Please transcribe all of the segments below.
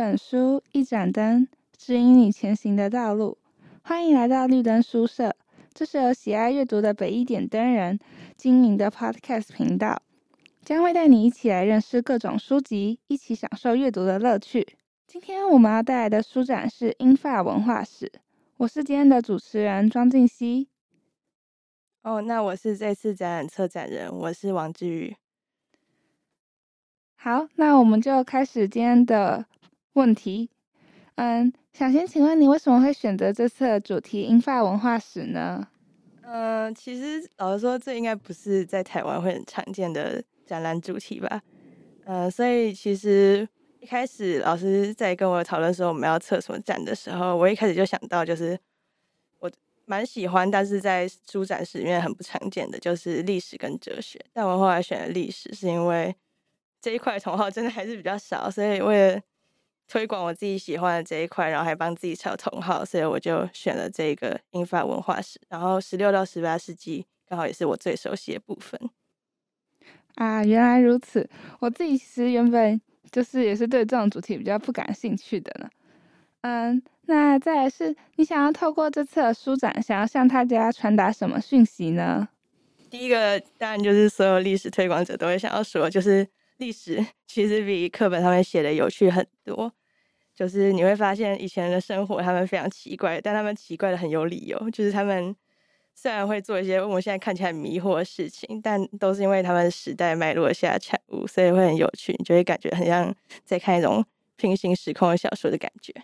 一本书，一盏灯，指引你前行的道路。欢迎来到绿灯书社，这是由喜爱阅读的北一点灯人经营的 Podcast 频道，将会带你一起来认识各种书籍，一起享受阅读的乐趣。今天我们要带来的书展是英法文化史，我是今天的主持人庄静熙。哦，那我是这次展览策展人，我是王志宇。好，那我们就开始今天的问题。嗯，想先请问你为什么会选择这次的主题“英法文化史”呢？嗯、其实老实说，这应该不是在台湾会很常见的展览主题吧？嗯、所以其实一开始老师在跟我讨论说我们要策什么展的时候，我一开始就想到，就是我蛮喜欢，但是在书展史里面很不常见的，就是历史跟哲学。但我后来选了历史，是因为这一块同好真的还是比较少，所以为了推广我自己喜欢的这一块，然后还帮自己找同好，所以我就选了这个英法文化史。然后十六到十八世纪刚好也是我最熟悉的部分。啊，原来如此。我自己其实原本就是也是对这种主题比较不感兴趣的呢。嗯，那再来是你想要透过这次的书展，想要向大家传达什么讯息呢？第一个当然就是所有历史推广者都会想要说，就是。历史其实比课本上面写的有趣很多，就是你会发现以前人的生活他们非常奇怪，但他们奇怪的很有理由。就是他们虽然会做一些我们现在看起来迷惑的事情，但都是因为他们时代脉络下的产物，所以会很有趣，你就会感觉很像在看一种平行时空的小说的感觉。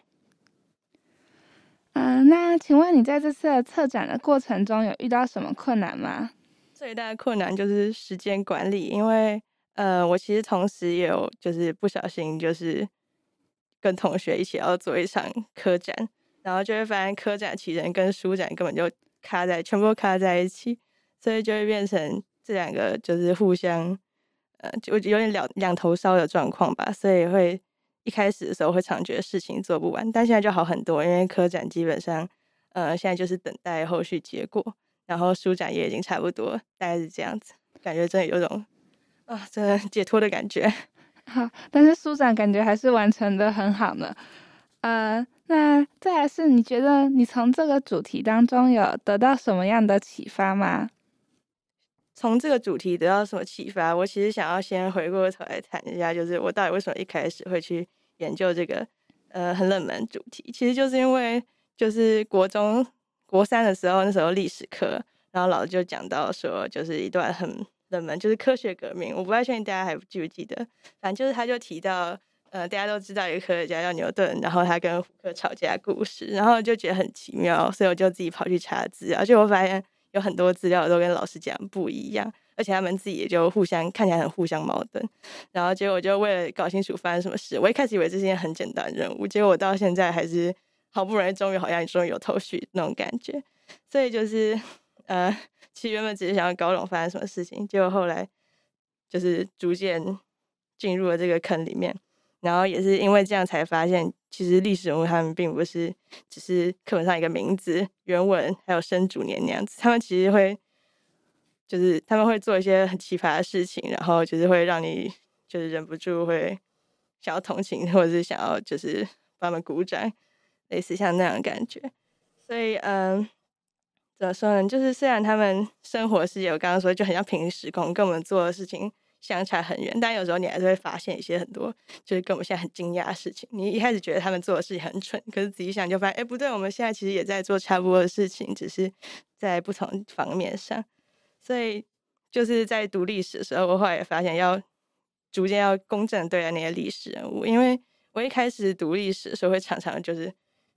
嗯、呃，那请问你在这次的策展的过程中有遇到什么困难吗？最大的困难就是时间管理，因为。呃，我其实同时也有就是不小心就是跟同学一起要做一场科展，然后就会发现科展其实跟书展根本就卡在全部都卡在一起，所以就会变成这两个就是互相呃就有点两两头烧的状况吧，所以会一开始的时候会常觉得事情做不完，但现在就好很多，因为科展基本上呃现在就是等待后续结果，然后书展也已经差不多，大概是这样子，感觉真的有种。啊，真的解脱的感觉。好，但是舒展感觉还是完成的很好呢。呃，那再来是，你觉得你从这个主题当中有得到什么样的启发吗？从这个主题得到什么启发？我其实想要先回过头来谈一下，就是我到底为什么一开始会去研究这个呃很冷门主题？其实就是因为就是国中国三的时候，那时候历史课，然后老师就讲到说，就是一段很。冷门就是科学革命，我不太确定大家还记不记得。反正就是他就提到，呃，大家都知道一个科学家叫牛顿，然后他跟胡克吵架故事，然后就觉得很奇妙，所以我就自己跑去查资料，而且我发现有很多资料都跟老师讲不一样，而且他们自己也就互相看起来很互相矛盾。然后结果就为了搞清楚发生什么事，我一开始以为这是件很简单的任务，结果我到现在还是好不容易，终于好像终于有头绪那种感觉。所以就是，呃。其实原本只是想要搞懂发生什么事情，结果后来就是逐渐进入了这个坑里面，然后也是因为这样才发现，其实历史人物他们并不是只是课本上一个名字、原文还有生卒年那样子，他们其实会就是他们会做一些很奇葩的事情，然后就是会让你就是忍不住会想要同情，或者是想要就是帮他们鼓掌，类似像那样的感觉，所以嗯。怎么说呢？就是虽然他们生活世界，我刚刚说就很像平行时空，跟我们做的事情相差很远，但有时候你还是会发现一些很多，就是跟我们现在很惊讶的事情。你一开始觉得他们做的事情很蠢，可是仔细想就发现，哎，不对，我们现在其实也在做差不多的事情，只是在不同方面上。所以就是在读历史的时候，我后来也发现要逐渐要公正对待那些历史人物，因为我一开始读历史的时候会常常就是。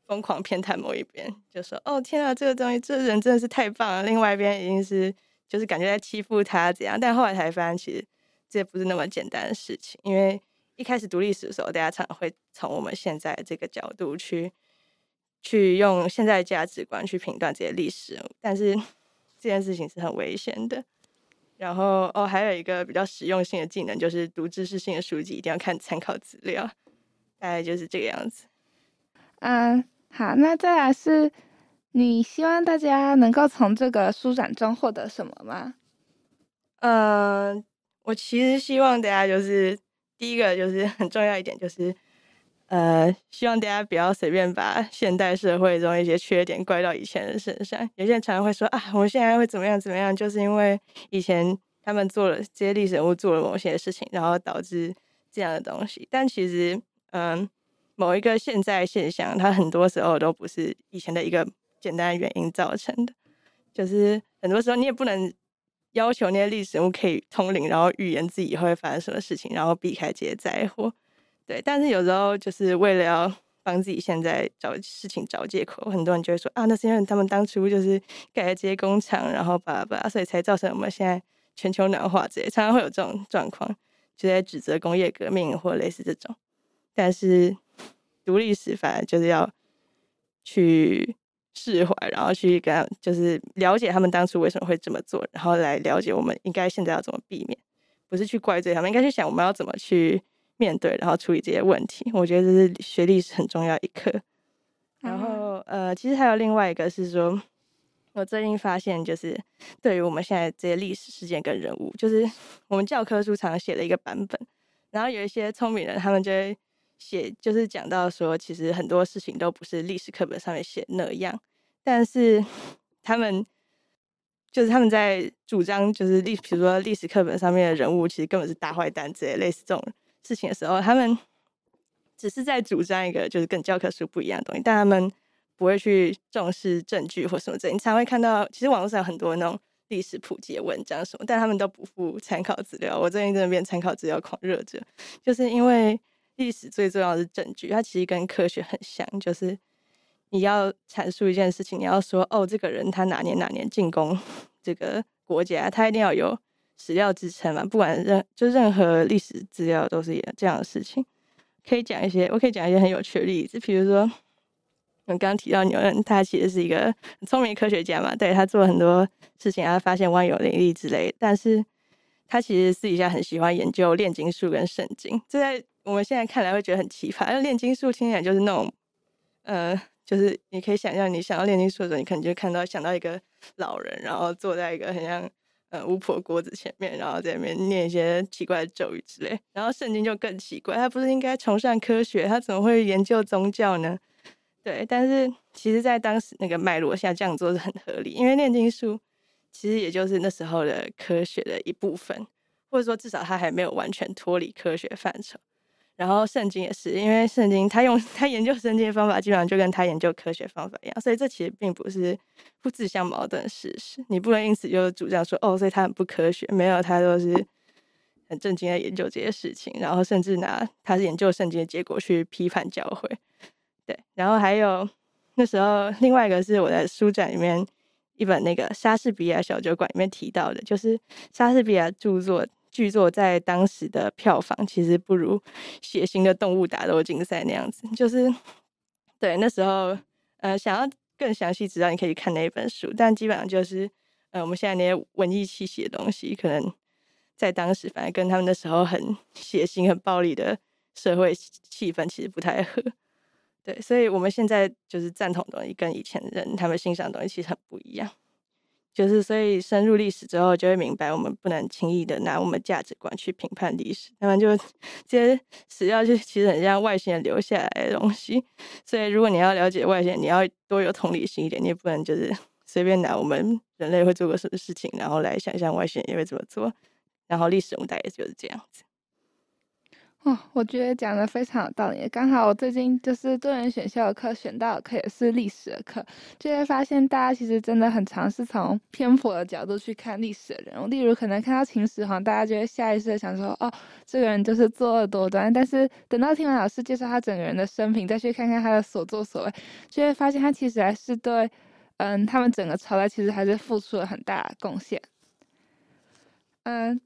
疯狂偏袒某一边，就说：“哦，天啊，这个东西，这个人真的是太棒了。”另外一边已经是就是感觉在欺负他怎样，但后来才发现，其实这不是那么简单的事情。因为一开始读历史的时候，大家常常会从我们现在这个角度去去用现在的价值观去评断这些历史，但是 这件事情是很危险的。然后哦，还有一个比较实用性的技能，就是读知识性的书籍一定要看参考资料，大概就是这个样子。嗯。好，那再来是，你希望大家能够从这个书展中获得什么吗？嗯，我其实希望大家就是第一个就是很重要一点就是，呃，希望大家不要随便把现代社会中一些缺点怪到以前人身上。有些人常常会说啊，我现在会怎么样怎么样，就是因为以前他们做了这些历史人物做了某些事情，然后导致这样的东西。但其实，嗯，某一个现在现象，它很多时候都不是以前的一个简单的原因造成的。就是很多时候你也不能要求那些历史人物可以通灵，然后预言自己以后会发生什么事情，然后避开这些灾祸。对，但是有时候就是为了要帮自己现在找事情找借口，很多人就会说啊，那是因为他们当初就是盖了这些工厂，然后把把，所以才造成我们现在全球暖化这些，常常会有这种状况，就在指责工业革命或类似这种。但是读历史反而就是要去释怀，然后去跟就是了解他们当初为什么会这么做，然后来了解我们应该现在要怎么避免，不是去怪罪他们，应该去想我们要怎么去。面对，然后处理这些问题，我觉得这是学历史很重要一课。然后，呃，其实还有另外一个是说，我最近发现，就是对于我们现在这些历史事件跟人物，就是我们教科书常常写的一个版本，然后有一些聪明人，他们就会写，就是讲到说，其实很多事情都不是历史课本上面写那样，但是他们就是他们在主张，就是历，比如说历史课本上面的人物，其实根本是大坏蛋之类，类似这种。事情的时候，他们只是在主张一个就是跟教科书不一样的东西，但他们不会去重视证据或什么的。你常会看到，其实网络上有很多那种历史普及的文章什么，但他们都不附参考资料。我最近真的变参考资料狂热者，就是因为历史最重要的证据，它其实跟科学很像，就是你要阐述一件事情，你要说哦，这个人他哪年哪年进攻 这个国家，他一定要有。史料支撑嘛，不管任就任何历史资料都是这样的事情。可以讲一些，我可以讲一些很有趣的例子，比如说我刚刚提到牛顿，他其实是一个很聪明科学家嘛，对，他做了很多事情，他发现万有引力之类，但是他其实私底下很喜欢研究炼金术跟圣经。这在我们现在看来会觉得很奇葩，因为炼金术听起来就是那种，呃，就是你可以想象，你想要炼金术的时候，你可能就看到想到一个老人，然后坐在一个很像。呃，巫婆锅子前面，然后在里面念一些奇怪的咒语之类。然后圣经就更奇怪，他不是应该崇尚科学，他怎么会研究宗教呢？对，但是其实，在当时那个脉络下这样做是很合理，因为炼金术其实也就是那时候的科学的一部分，或者说至少他还没有完全脱离科学范畴。然后圣经也是，因为圣经他用他研究圣经的方法，基本上就跟他研究科学方法一样，所以这其实并不是不自相矛盾的事实。你不能因此就主张说，哦，所以他很不科学，没有，他都是很正经的研究这些事情，然后甚至拿他是研究圣经的结果去批判教会。对，然后还有那时候另外一个是我在书展里面一本那个莎士比亚小酒馆里面提到的，就是莎士比亚著作。剧作在当时的票房其实不如血腥的动物打斗竞赛那样子，就是对那时候，呃，想要更详细知道，你可以看那一本书。但基本上就是，呃，我们现在那些文艺气息的东西，可能在当时反而跟他们那时候很血腥、很暴力的社会气氛其实不太合。对，所以我们现在就是赞同的东西，跟以前人他们欣赏的东西其实很不一样。就是，所以深入历史之后，就会明白，我们不能轻易的拿我们价值观去评判历史。那么，就 这些史料就其实很像外星人留下来的东西。所以，如果你要了解外星人，你要多有同理心一点，你也不能就是 随便拿我们人类会做过什么事情，然后来想象外星人也会怎么做。然后，历史我们大概就是这样子。哦，我觉得讲的非常有道理。刚好我最近就是多元选修的课选到的课也是历史的课，就会发现大家其实真的很常是从偏颇的角度去看历史的人物。例如，可能看到秦始皇，大家就会下意识的想说，哦，这个人就是作恶多端。但是等到听完老师介绍他整个人的生平，再去看看他的所作所为，就会发现他其实还是对，嗯，他们整个朝代其实还是付出了很大的贡献。嗯。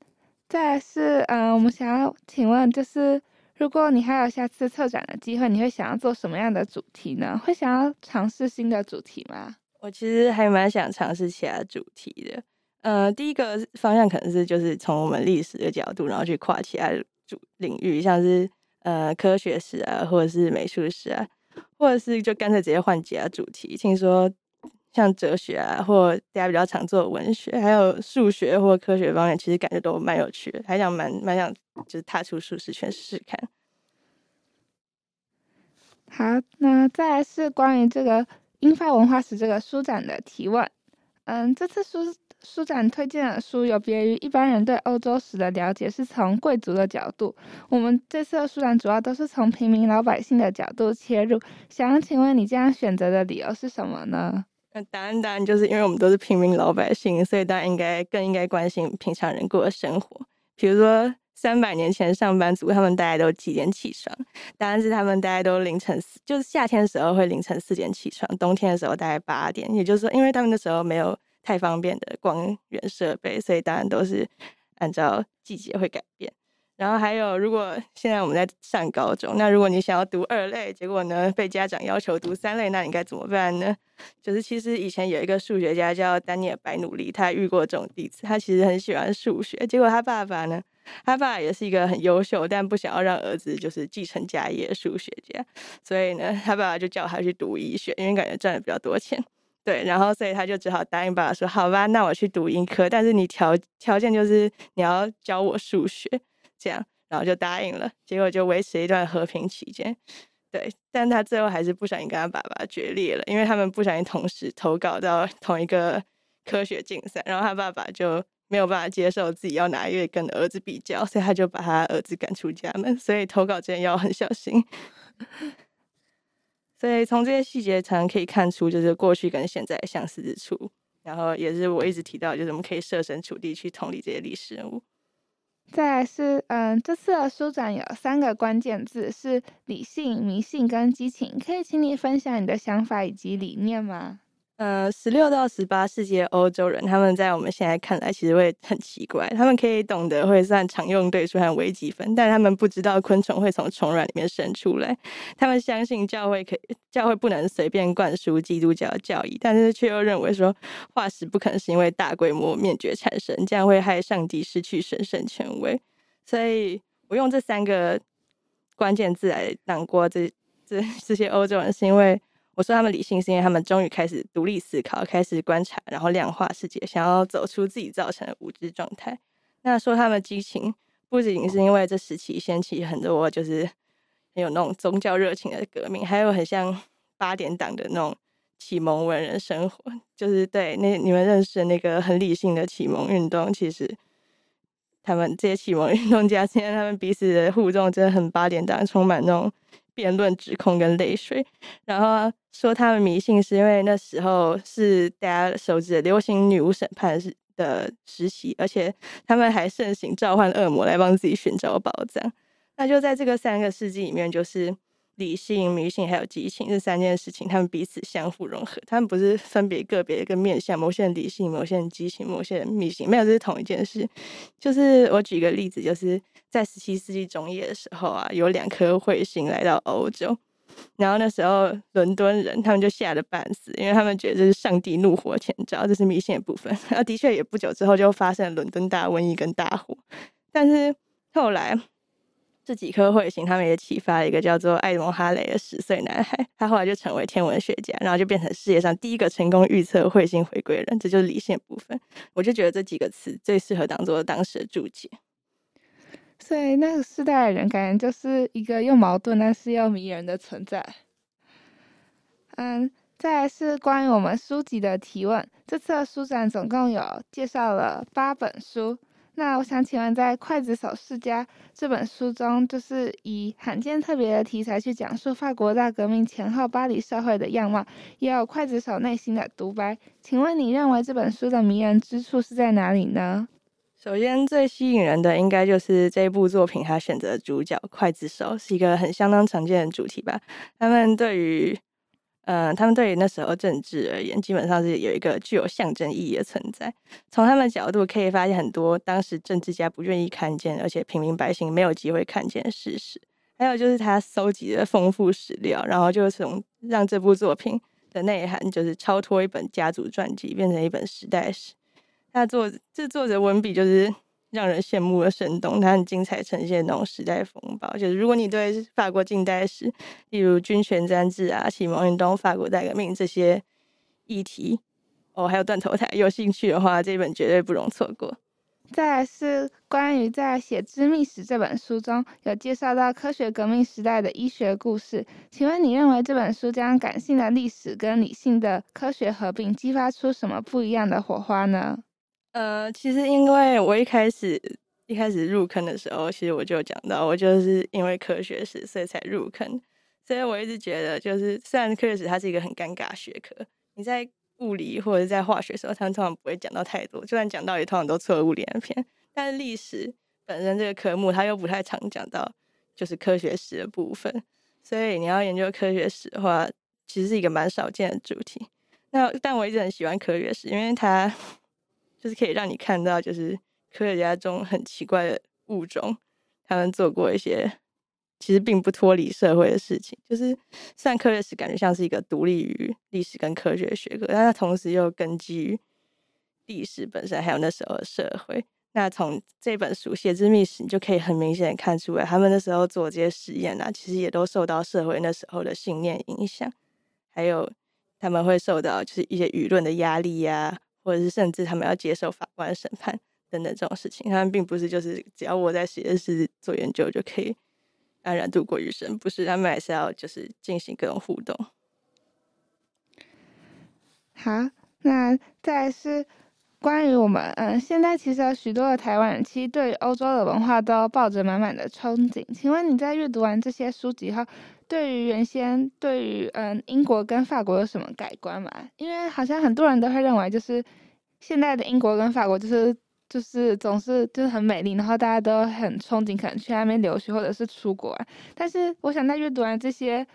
再来是，嗯，我们想要请问，就是如果你还有下次策展的机会，你会想要做什么样的主题呢？会想要尝试新的主题吗？我其实还蛮想尝试其他主题的。呃，第一个方向可能是就是从我们历史的角度，然后去跨其他主领域，像是呃科学史啊，或者是美术史啊，或者是就干脆直接换其他主题。听说。像哲学啊，或大家比较常做文学，还有数学或科学方面，其实感觉都蛮有趣的，还想蛮蛮想就是踏出舒适圈试试看。好，那再来是关于这个英法文化史这个书展的提问。嗯，这次书书展推荐的书有别于一般人对欧洲史的了解，是从贵族的角度。我们这次的书展主要都是从平民老百姓的角度切入。想请问你这样选择的理由是什么呢？那答案当然就是因为我们都是平民老百姓，所以大家应该更应该关心平常人过的生活，比如说。三百年前，上班族他们大概都几点起床？答案是他们大概都凌晨四，就是夏天的时候会凌晨四点起床，冬天的时候大概八点。也就是说，因为他们那时候没有太方便的光源设备，所以当然都是按照季节会改变。然后还有，如果现在我们在上高中，那如果你想要读二类，结果呢被家长要求读三类，那你该怎么办呢？就是其实以前有一个数学家叫丹尼尔白努利，他遇过这种例子。他其实很喜欢数学，结果他爸爸呢？他爸也是一个很优秀，但不想要让儿子就是继承家业的数学家，所以呢，他爸爸就叫他去读医学，因为感觉赚的比较多钱。对，然后所以他就只好答应爸爸说：“好吧，那我去读医科，但是你条条件就是你要教我数学。”这样，然后就答应了。结果就维持一段和平期间。对，但他最后还是不小心跟他爸爸决裂了，因为他们不小心同时投稿到 同一个科学竞赛，然后他爸爸就。没有办法接受自己要拿一个跟儿子比较，所以他就把他儿子赶出家门。所以投稿之前要很小心。所以从这些细节常常可以看出，就是过去跟现在相似之处。然后也是我一直提到，就是我们可以设身处地去同理这些历史人物。再来是，嗯，这次的书展有三个关键字是理性、迷信跟激情，可以请你分享你的想法以及理念吗？呃，十六到十八世纪的欧洲人，他们在我们现在看来其实会很奇怪。他们可以懂得会算常用对数和微积分，但他们不知道昆虫会从虫卵里面生出来。他们相信教会可以，教会不能随便灌输基督教教义，但是却又认为说化石不可能是因为大规模灭绝产生，这样会害上帝失去神圣权威。所以我用这三个关键字来囊括这这这些欧洲人，是因为。我说他们理性，是因为他们终于开始独立思考，开始观察，然后量化世界，想要走出自己造成的无知状态。那说他们激情，不仅是因为这时期掀起很多就是很有那种宗教热情的革命，还有很像八点档的那种启蒙文人生活，就是对那你们认识的那个很理性的启蒙运动，其实他们这些启蒙运动家，现在他们彼此的互动真的很八点档，充满那种。辩论、指控跟泪水，然后说他们迷信是因为那时候是大家熟知的流行女巫审判是的时期，而且他们还盛行召唤恶魔来帮自己寻找宝藏。那就在这个三个世纪里面，就是理性、迷信还有激情这三件事情，他们彼此相互融合。他们不是分别个别一个面向，某些人理性，某些人激情，某些人迷信，没有，这是同一件事。就是我举一个例子，就是。在十七世纪中叶的时候啊，有两颗彗星来到欧洲，然后那时候伦敦人他们就吓得半死，因为他们觉得这是上帝怒火前兆，这是迷信的部分。然后的确也不久之后就发生了伦敦大瘟疫跟大火，但是后来这几颗彗星他们也启发了一个叫做爱德蒙哈雷的十岁男孩，他后来就成为天文学家，然后就变成世界上第一个成功预测彗星回归人，这就是理性部分。我就觉得这几个词最适合当做当时的注解。所以那个时代的人，感觉就是一个又矛盾但是又迷人的存在。嗯，再来是关于我们书籍的提问。这次的书展总共有介绍了八本书。那我想请问，在《刽子手世家》这本书中，就是以罕见特别的题材去讲述法国大革命前后巴黎社会的样貌，也有刽子手内心的独白。请问你认为这本书的迷人之处是在哪里呢？首先，最吸引人的应该就是这部作品，他选择主角刽子手是一个很相当常见的主题吧。他们对于，呃，他们对于那时候政治而言，基本上是有一个具有象征意义的存在。从他们角度可以发现很多当时政治家不愿意看见，而且平民百姓没有机会看见的事实。还有就是他搜集的丰富史料，然后就从让这部作品的内涵就是超脱一本家族传记，变成一本时代史。他作这作者文笔就是让人羡慕的生动，他很精彩呈现那种时代风暴。就是如果你对法国近代史，例如君权专制啊、启蒙运动、法国大革命这些议题，哦，还有断头台有兴趣的话，这本绝对不容错过。再来是关于在写《织秘史》这本书中有介绍到科学革命时代的医学故事，请问你认为这本书将感性的历史跟理性的科学合并，激发出什么不一样的火花呢？呃，其实因为我一开始一开始入坑的时候，其实我就讲到，我就是因为科学史所以才入坑，所以我一直觉得，就是虽然科学史它是一个很尴尬学科，你在物理或者在化学的时候，他们通常不会讲到太多，就算讲到也通常都错误连篇。但是历史本身这个科目，它又不太常讲到，就是科学史的部分。所以你要研究科学史的话，其实是一个蛮少见的主题。那但我一直很喜欢科学史，因为它就是可以让你看到，就是科学家中很奇怪的物种，他们做过一些。其实并不脱离社会的事情，就是虽然科学史感觉像是一个独立于历史跟科学学科，但它同时又根基于历史本身，还有那时候的社会。那从这本书《写之秘史》，你就可以很明显的看出来，他们那时候做这些实验啊，其实也都受到社会那时候的信念影响，还有他们会受到就是一些舆论的压力呀、或者是甚至他们要接受法官审判等等这种事情。他们并不是就是只要我在实验室做研究就可以。安然度过余生，不是他们还是要就是进行各种互动。好，那再来是关于我们，嗯，现在其实有许多的台湾人其实对欧洲的文化都抱着满满的憧憬。请问你在阅读完这些书籍后，对于原先对于嗯英国跟法国有什么改观嘛？因为好像很多人都会认为，就是现在的英国跟法国就是。就是总是就是很美丽，然后大家都很憧憬，可能去那边留学或者是出国。但是我想在阅读完这些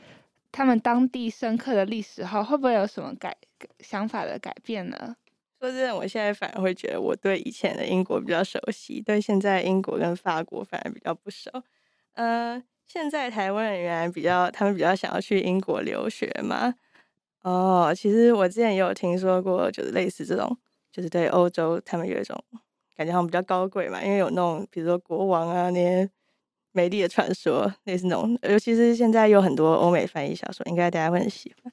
他们当地深刻的历史后，会不会有什么改想法的改变呢？说真的，我现在反而会觉得我对以前的英国比较熟悉，对现在英国跟法国反而比较不熟。呃，现在台湾人原来比较，他们比较想要去英国留学嘛？哦，其实我之前也有听说过，就是类似这种，就是对欧洲他们有一种。感觉他们比较高贵嘛，因为有那种比如说国王啊那些美丽的传说，类似那种，尤其是现在有很多欧美翻译小说，应该大家会很喜欢。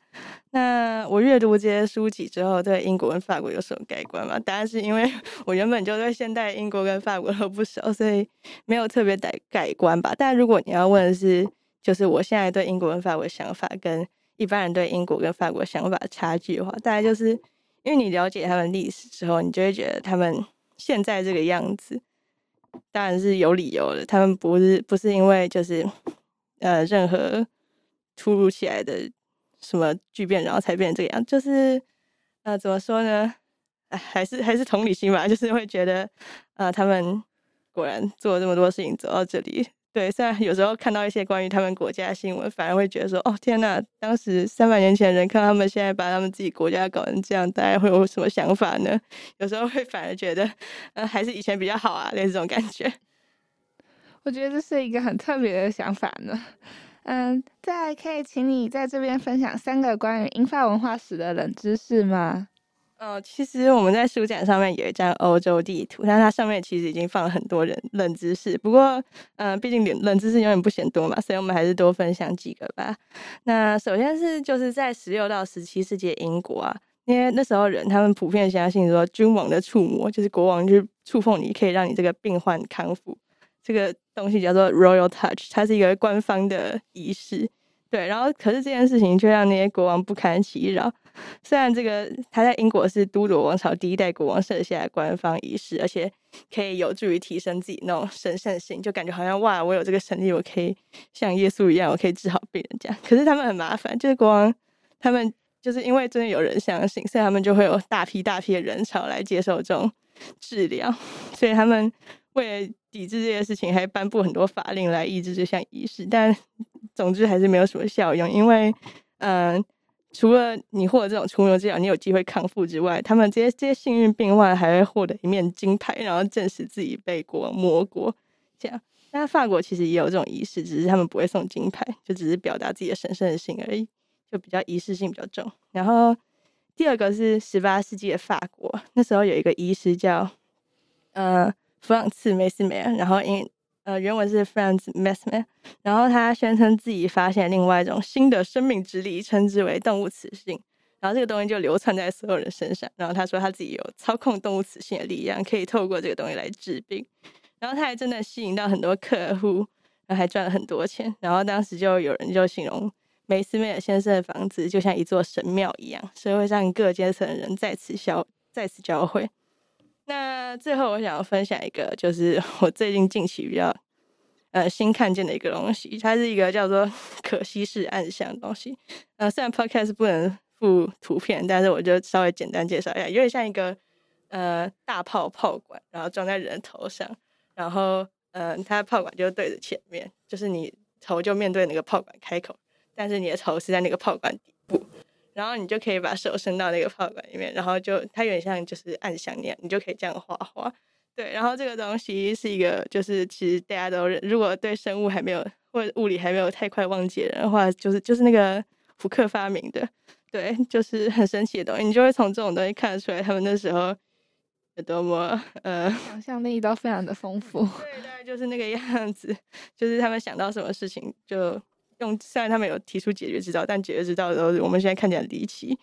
那我阅读这些书籍之后，对英国跟法国有什么改观吗？当然是因为我原本就对现代英国跟法国都不熟，所以没有特别改改观吧。但如果你要问的是，就是我现在对英国跟法国的想法，跟一般人对英国跟法国想法差距的话，大概就是因为你了解他们历史之后，你就会觉得他们。现在这个样子，当然是有理由的。他们不是不是因为就是呃任何突如其来的什么巨变，然后才变成这个样。就是呃怎么说呢？哎，还是还是同理心吧，就是会觉得呃他们果然做了这么多事情走到这里。对，虽然有时候看到一些关于他们国家的新闻，反而会觉得说：“哦，天哪！当时三百年前人看他们现在把他们自己国家搞成这样，大家会有什么想法呢？”有时候会反而觉得，呃，还是以前比较好啊，类似这种感觉。我觉得这是一个很特别的想法呢。嗯，再来可以请你在这边分享三个关于英法文化史的冷知识吗？哦，其实我们在书展上面有一张欧洲地图，但它上面其实已经放了很多人冷知识。不过，嗯、呃，毕竟冷冷知识永远不嫌多嘛，所以我们还是多分享几个吧。那首先是就是在十六到十七世纪英国啊，因为那时候人他们普遍相信说，君王的触摸就是国王就是触碰你，可以让你这个病患康复。这个东西叫做 Royal Touch，它是一个官方的仪式。对，然后可是这件事情却让那些国王不堪其扰。虽然这个他在英国是都铎王朝第一代国王设下的官方仪式，而且可以有助于提升自己那种神圣性，就感觉好像哇，我有这个神力，我可以像耶稣一样，我可以治好病人这样。可是他们很麻烦，就是国王他们就是因为真的有人相信，所以他们就会有大批大批的人潮来接受这种治疗，所以他们为了抵制这些事情，还颁布很多法令来抑制这项仪式，但。总之还是没有什么效用，因为，嗯、除了你获得这种触摸治疗，你有机会康复之外，他们这些这些幸运病患还会获得一面金牌，然后证实自己被国王摸过。这样，那法国其实也有这种仪式，只是他们不会送金牌，就只是表达自己的神圣性而已，就比较仪式性比较重。然后第二个是十八世纪的法国，那时候有一个医师叫，呃，弗朗茨梅斯梅尔，然后因呃，原文是 Franz m e s s m e r 然后他宣称自己发现另外一种新的生命之力，称之为动物雌性。然后这个东西就流传在所有人身上。然后他说他自己有操控动物雌性的力量，可以透过这个东西来治病。然后他还真的吸引到很多客户，然后还赚了很多钱。然后当时就有人就形容梅斯梅尔先生的房子就像一座神庙一样，社会上各阶层的人在此交在此交汇。那最后我想要分享一个，就是 我最近近期比较呃新看见的一个东西，它是一个叫做 可西氏暗箱的东西。呃，虽然 Podcast 不能附图片，但是我就稍微简单介绍一下，有点像一个呃大炮炮管，然后装在人头上，然后呃它的炮管就对着前面，就是你头就面对那个炮管开口，但是你的头是在那个炮管底。然后你就可以把手伸到那个炮管里面，然后就它有点像就是暗箱那样，你就可以这样画画。对，然后这个东西是一个，就是其实大家都认，如果对生物还没有或者物理还没有太快忘记的话，就是就是那个福克发明的，对，就是很神奇的东西，你就会从这种东西看得出来他们那时候有多么呃，想象力都非常的丰富。对，大概就是那个样子，就是他们想到什么事情就。用虽然他们有提出解决之道，但解决之道的时候我们现在看起来离奇，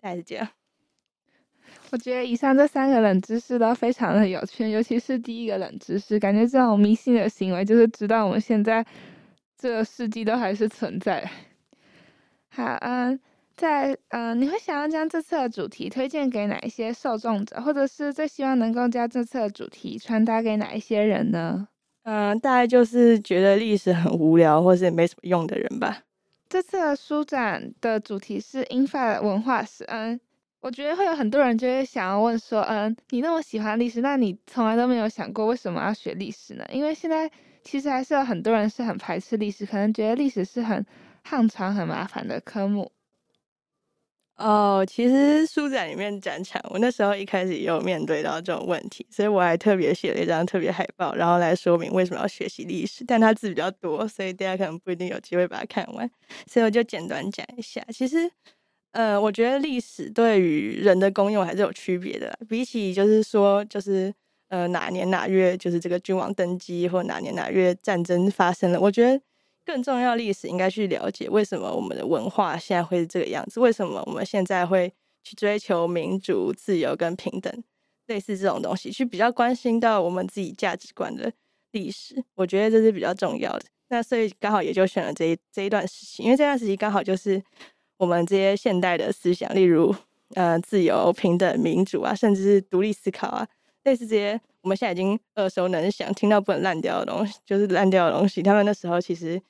大概是这样。我觉得以上这三个冷知识都非常的有趣，尤其是第一个冷知识，感觉这种迷信的行为就是直到我们现在这个世纪都还是存在。好，嗯，在嗯，你会想要将这次的主题推荐给哪一些受众者，或者是最希望能够将这次的主题传达给哪一些人呢？嗯，大概就是觉得历史很无聊，或是没什么用的人吧。这次的书展的主题是英法文化史。嗯，我觉得会有很多人就会想要问说，嗯，你那么喜欢历史，那你从来都没有想过为什么要学历史呢？因为现在其实还是有很多人是很排斥历史，可能觉得历史是很汉长、很麻烦的科目。哦，其实书展里面展场，我那时候一开始也有面对到这种问题，所以我还特别写了一张特别海报，然后来说明为什么要学习历史。但它字比较多，所以大家可能不一定有机会把它看完，所以我就简短讲一下。其实，呃，我觉得历史对于人的功用还是有区别的，比起就是说，就是呃哪年哪月就是这个君王登基，或哪年哪月战争发生了，我觉得。更重要，历史应该去了解为什么我们的文化现在会是这个样子，为什么我们现在会去追求民主、自由跟平等，类似这种东西，去比较关心到我们自己价值观的历史，我觉得这是比较重要的。那所以刚好也就选了这一这一段时期，因为这段时期刚好就是我们这些现代的思想，例如呃自由、平等、民主啊，甚至是独立思考啊，类似这些。我们现在已经耳熟能详，听到不能烂掉的东西，就是烂掉的东西。他们那时候其实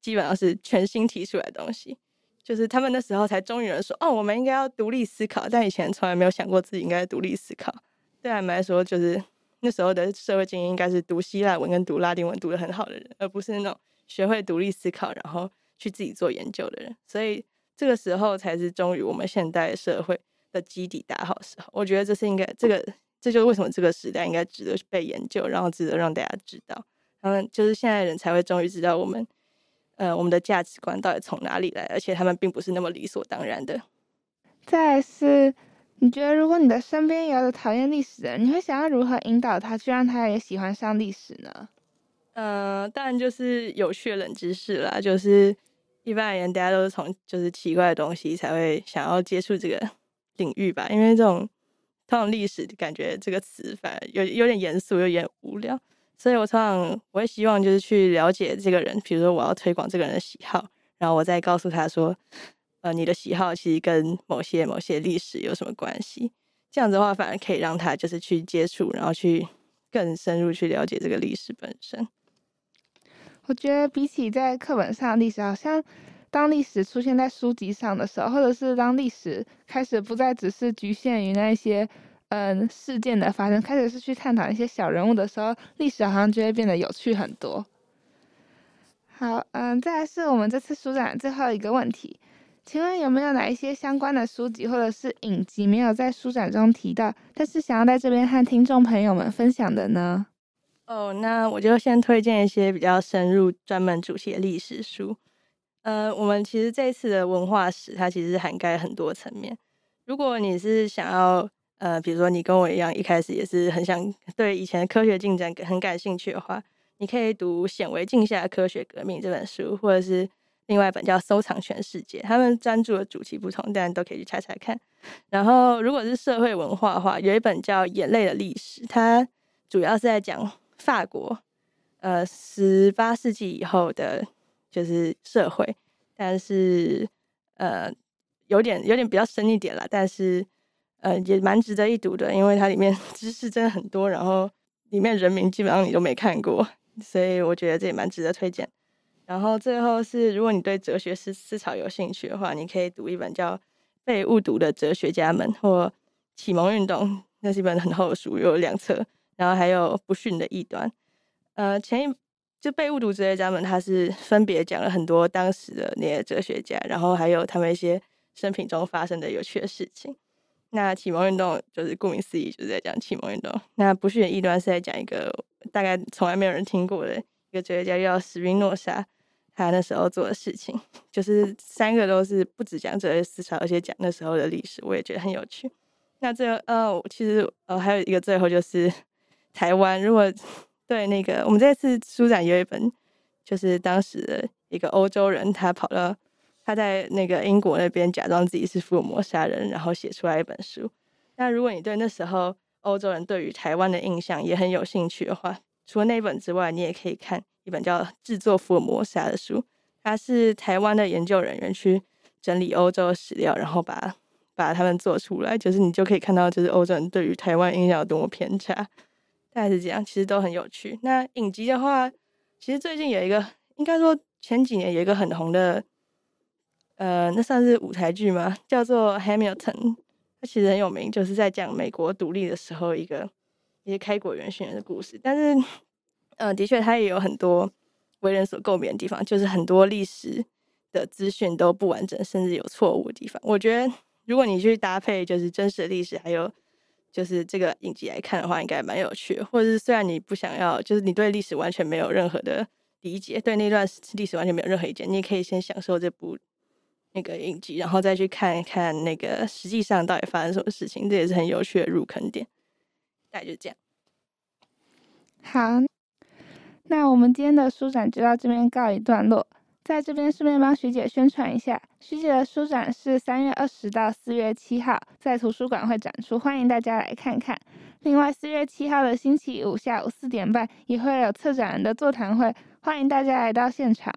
基本上是全新提出来的东西，就是他们那时候才终于人说：“哦，我们应该要独立思考。”但以前从来没有想过自己应该独立思考。对他们来说，就是那时候的社会精英应该是读希腊文跟读拉丁文读得很好的人，而不是那种学会独立思考然后去自己做研究的人。所以这个时候才是终于我们现代社会的基底打好时候。我觉得这是应该这个。这就是为什么这个时代应该值得被研究，然后值得让大家知道。他们就是现在人才会终于知道我们，呃，我们的价值观到底从哪里来，而且他们并不是那么理所当然的。再来是，你觉得如果你的身边有讨厌历史的人，你会想要如何引导他，去让他也喜欢上历史呢？嗯、呃，当然就是有趣的冷知识啦。就是一般而言，大家都是从就是奇怪的东西才会想要接触这个领域吧，因为这种。通常历史感觉这个词反而有有点严肃，有点无聊，所以我通常我会希望就是去了解这个人，比如说我要推广这个人的喜好，然后我再告诉他说，呃，你的喜好其实跟某些某些历史有什么关系？这样子的话，反而可以让他就是去接触，然后去更深入去了解这个历史本身。我觉得比起在课本上历史，好像。当历史出现在书籍上的时候，或者是当历史开始不再只是局限于那些嗯事件的发生，开始是去探讨一些小人物的时候，历史好像就会变得有趣很多。好，嗯，再来是我们这次书展最后一个问题，请问有没有哪一些相关的书籍或者是影集没有在书展中提到，但是想要在这边和听众朋友们分享的呢？哦，那我就先推荐一些比较深入、专门主写历史书。呃，我们其实这一次的文化史，它其实涵盖很多层面。如果你是想要，呃，比如说你跟我一样，一开始也是很想对以前的科学进展很感兴趣的话，你可以读《显微镜下的科学革命》这本书，或者是另外一本叫《收藏全世界》，他们专注的主题不同，但都可以去猜猜看。然后，如果是社会文化的话，有一本叫《眼泪的历史》，它主要是在讲法国，呃，十八世纪以后的，就是社会，但是呃，有点有点比较深一点啦，但是呃，也蛮值得一读的，因为它里面 知识真的很多，然后里面人名基本上你都没看过，所以我觉得这也蛮值得推荐。然后最后是，如果你对哲学思思潮有兴趣的话，你可以读一本叫《被误读的哲学家们》或《启蒙运动》，那是一本很厚的书，有两册。然后还有《不逊的异端》。呃，前一就被误读哲学家们，他是分别讲了很多当时的那些哲学家，然后还有他们一些生平中发生的有趣的事情。那启蒙运动就是顾名思义，就是在讲启蒙运动。那《不逊的异端》是在讲一个大概从来没有人听过的一个哲学家，叫史宾诺莎。他那时候做的事情，就是三个都是不止讲哲学思潮，而且讲那时候的历史，我也觉得很有趣。那最后，呃，其实呃还有一个最后就是台湾，如果对那个我们这次书展有一本，就是当时一个欧洲人，他跑到他在那个英国那边假装自己是福尔摩沙人，然后写出来一本书。那如果你对那时候欧洲人对于台湾的印象也很有兴趣的话，除了那本之外，你也可以看。一本叫《制作福尔摩沙》的书，它是台湾的研究人员去整理欧洲的史料，然后把把他们做出来，就是你就可以看到，就是欧洲人对于台湾印象有多么偏差，大概是这样，其实都很有趣。那影集的话，其实最近有一个，应该说前几年有一个很红的，呃，那算是舞台剧吗？叫做《Hamilton》，它其实很有名，就是在讲美国独立的时候一个一些开国元勋的故事，但是。嗯，的确，它也有很多为人所诟病的地方，就是很多历史的资讯都不完整，甚至有错误的地方。我觉得，如果你去搭配就是真实的历史，还有就是这个影集来看的话，应该蛮有趣的。或者是虽然你不想要，就是你对历史完全没有任何的理解，对那段历史完全没有任何意见，你也可以先享受这部那个影集，然后再去看一看那个实际上到底发生什么事情，这也是很有趣的入坑点。大概就这样。好。那我们今天的书展就到这边告一段落，在这边顺便帮徐姐宣传一下，徐姐的书展是三月二十到四月七号在图书馆会展出，欢迎大家来看看。另外，四月七号的星期五下午四点半也会有策展人的座谈会，欢迎大家来到现场。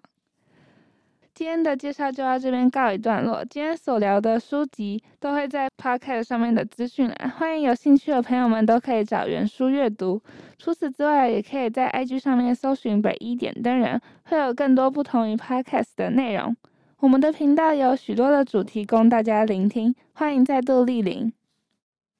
今天的介绍就到这边告一段落。今天所聊的书籍都会在 Podcast 上面的资讯栏，欢迎有兴趣的朋友们都可以找原书阅读。除此之外，也可以在 IG 上面搜寻北一点灯人，会有更多不同于 Podcast 的内容。我们的频道有许多的主题供大家聆听，欢迎再度莅临。